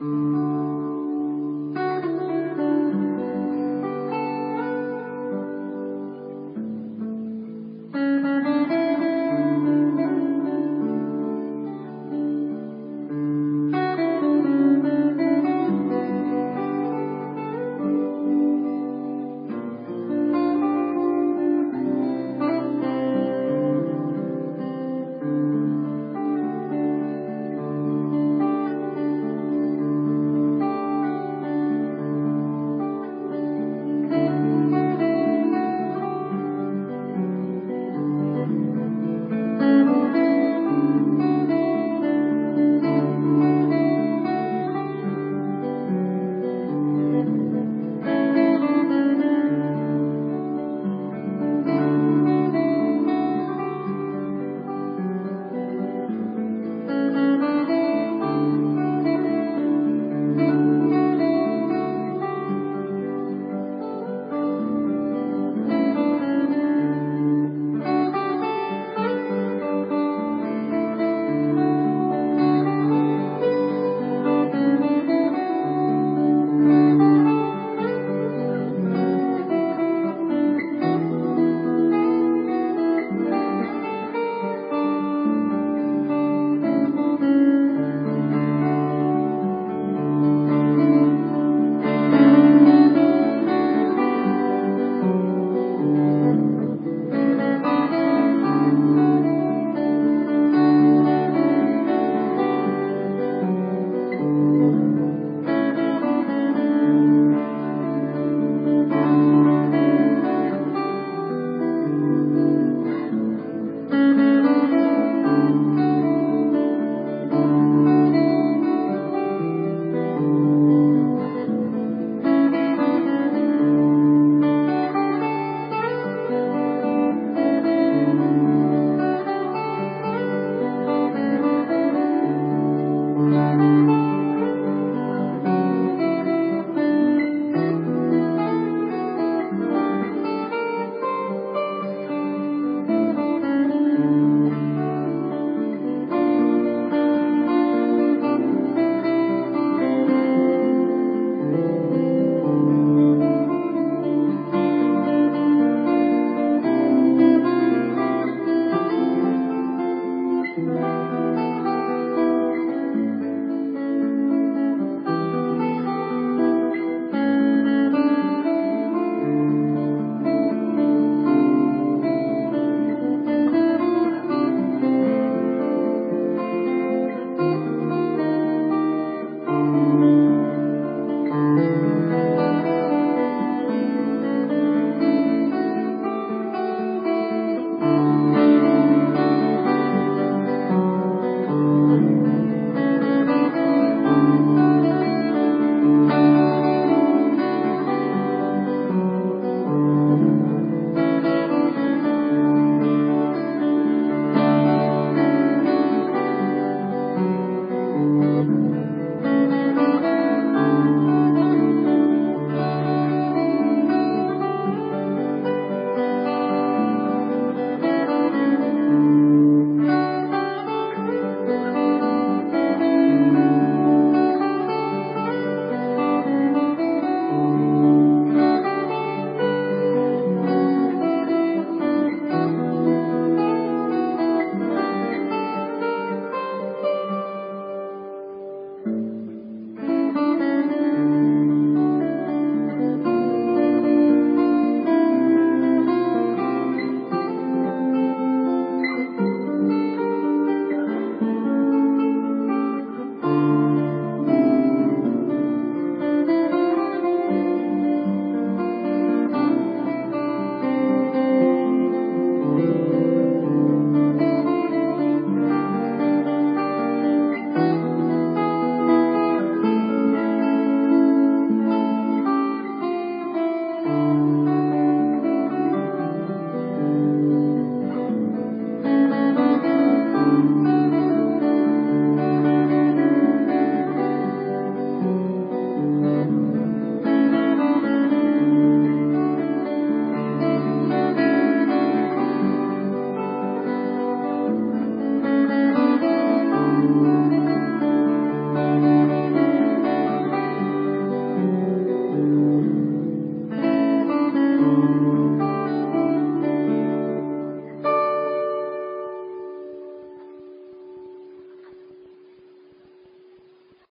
Mm-hmm.